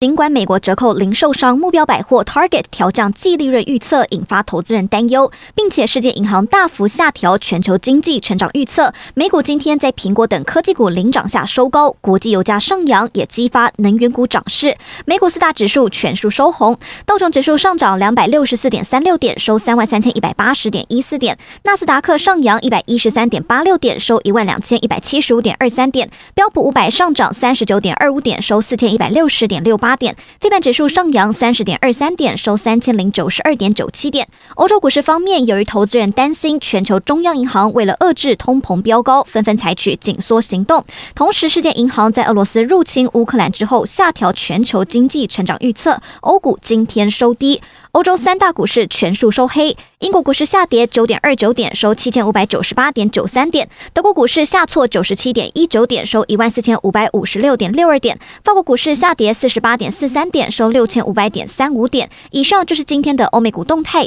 尽管美国折扣零售商目标百货 Target 调降季利润预测，引发投资人担忧，并且世界银行大幅下调全球经济成长预测，美股今天在苹果等科技股领涨下收高，国际油价上扬也激发能源股涨势。美股四大指数全数收红，道琼指数上涨两百六十四点三六点，收三万三千一百八十点一四点；纳斯达克上扬一百一十三点八六点，收一万两千一百七十五点二三点；标普五百上涨三十九点二五点，收四千一百六十点六八。八点，非半指数上扬三十点二三点，收三千零九十二点九七点。欧洲股市方面，由于投资人担心全球中央银行为了遏制通膨飙高，纷纷采取紧缩行动。同时，世界银行在俄罗斯入侵乌克兰之后，下调全球经济成长预测。欧股今天收低，欧洲三大股市全数收黑。英国股市下跌九点二九点，收七千五百九十八点九三点。德国股市下挫九十七点一九点，收一万四千五百五十六点六二点。法国股市下跌四十八点四三点，收六千五百点三五点。以上就是今天的欧美股动态。